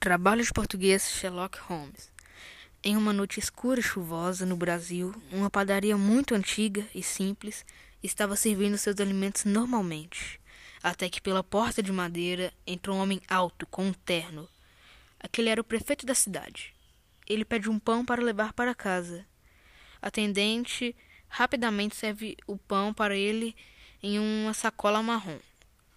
Trabalho de português Sherlock Holmes. Em uma noite escura e chuvosa no Brasil, uma padaria muito antiga e simples estava servindo seus alimentos normalmente, até que pela porta de madeira entrou um homem alto com um terno. Aquele era o prefeito da cidade. Ele pede um pão para levar para casa. Atendente rapidamente serve o pão para ele em uma sacola marrom.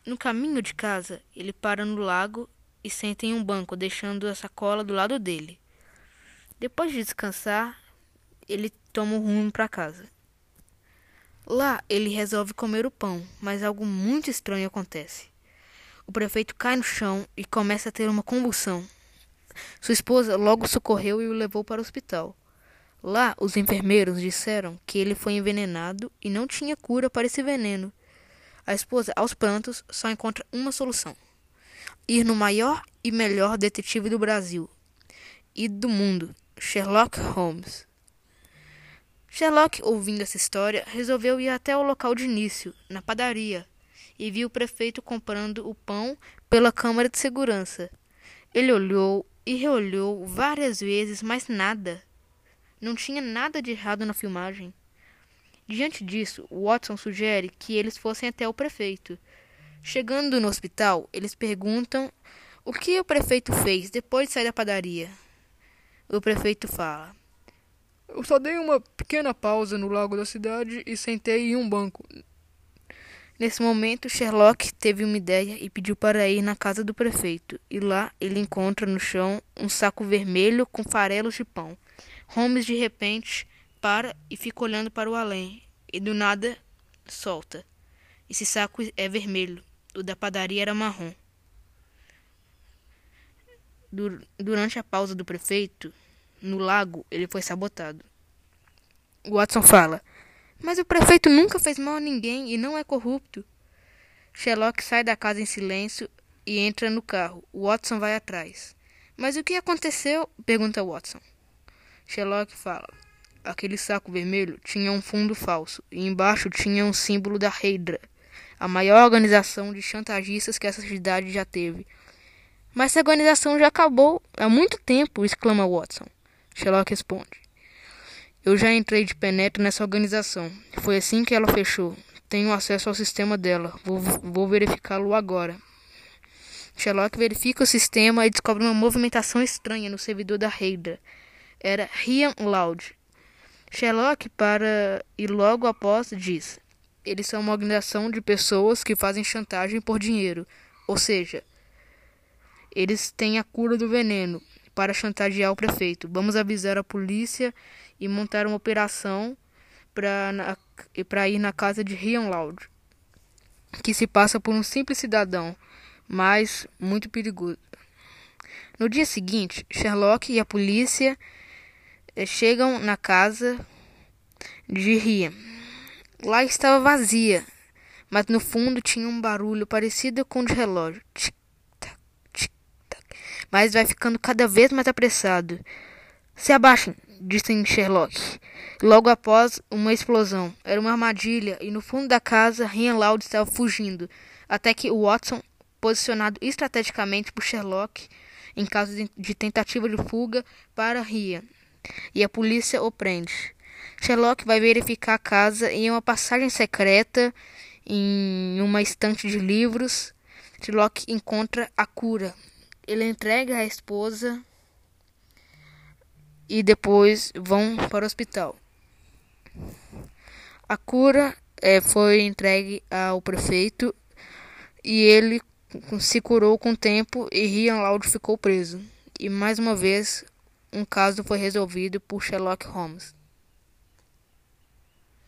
No caminho de casa, ele para no lago e senta em um banco, deixando a sacola do lado dele. Depois de descansar, ele toma o rumo para casa. Lá, ele resolve comer o pão, mas algo muito estranho acontece. O prefeito cai no chão e começa a ter uma convulsão. Sua esposa logo socorreu e o levou para o hospital. Lá, os enfermeiros disseram que ele foi envenenado e não tinha cura para esse veneno. A esposa, aos prantos, só encontra uma solução: ir no maior e melhor detetive do Brasil e do mundo, Sherlock Holmes. Sherlock, ouvindo essa história, resolveu ir até o local de início, na padaria, e viu o prefeito comprando o pão pela câmara de segurança. Ele olhou e reolhou várias vezes, mas nada. Não tinha nada de errado na filmagem. Diante disso, Watson sugere que eles fossem até o prefeito. Chegando no hospital, eles perguntam o que o prefeito fez depois de sair da padaria. O prefeito fala: Eu só dei uma pequena pausa no lago da cidade e sentei em um banco. Nesse momento, Sherlock teve uma ideia e pediu para ir na casa do prefeito. E lá ele encontra no chão um saco vermelho com farelos de pão. Holmes de repente para e fica olhando para o além, e do nada solta. Esse saco é vermelho, o da padaria era marrom. Durante a pausa do prefeito, no lago, ele foi sabotado. Watson fala: Mas o prefeito nunca fez mal a ninguém e não é corrupto. Sherlock sai da casa em silêncio e entra no carro. Watson vai atrás. Mas o que aconteceu? pergunta Watson. Sherlock fala: Aquele saco vermelho tinha um fundo falso e embaixo tinha um símbolo da Hydra, a maior organização de chantagistas que essa cidade já teve. Mas essa organização já acabou há muito tempo, exclama Watson. Sherlock responde: Eu já entrei de penetra nessa organização. Foi assim que ela fechou. Tenho acesso ao sistema dela. Vou, vou verificá-lo agora. Sherlock verifica o sistema e descobre uma movimentação estranha no servidor da Hydra. Era Rian Loud, Sherlock para e logo após diz: eles são uma organização de pessoas que fazem chantagem por dinheiro, ou seja, eles têm a cura do veneno para chantagear o prefeito. Vamos avisar a polícia e montar uma operação para ir na casa de Rian Loud, que se passa por um simples cidadão, mas muito perigoso. No dia seguinte, Sherlock e a polícia eh, chegam na casa de Ria. Lá estava vazia, mas no fundo tinha um barulho parecido com o de relógio. Tic, tac, tic, tac. Mas vai ficando cada vez mais apressado. Se abaixem, disse Sherlock. Logo após, uma explosão. Era uma armadilha e no fundo da casa, Rian Loud estava fugindo, até que Watson, posicionado estrategicamente por Sherlock em caso de tentativa de fuga, para Rian e a polícia o prende. Sherlock vai verificar a casa em uma passagem secreta em uma estante de livros. Sherlock encontra a cura. Ele entrega a esposa e depois vão para o hospital. A cura é, foi entregue ao prefeito e ele se curou com o tempo e Rian Loud ficou preso. E mais uma vez um caso foi resolvido por Sherlock Holmes.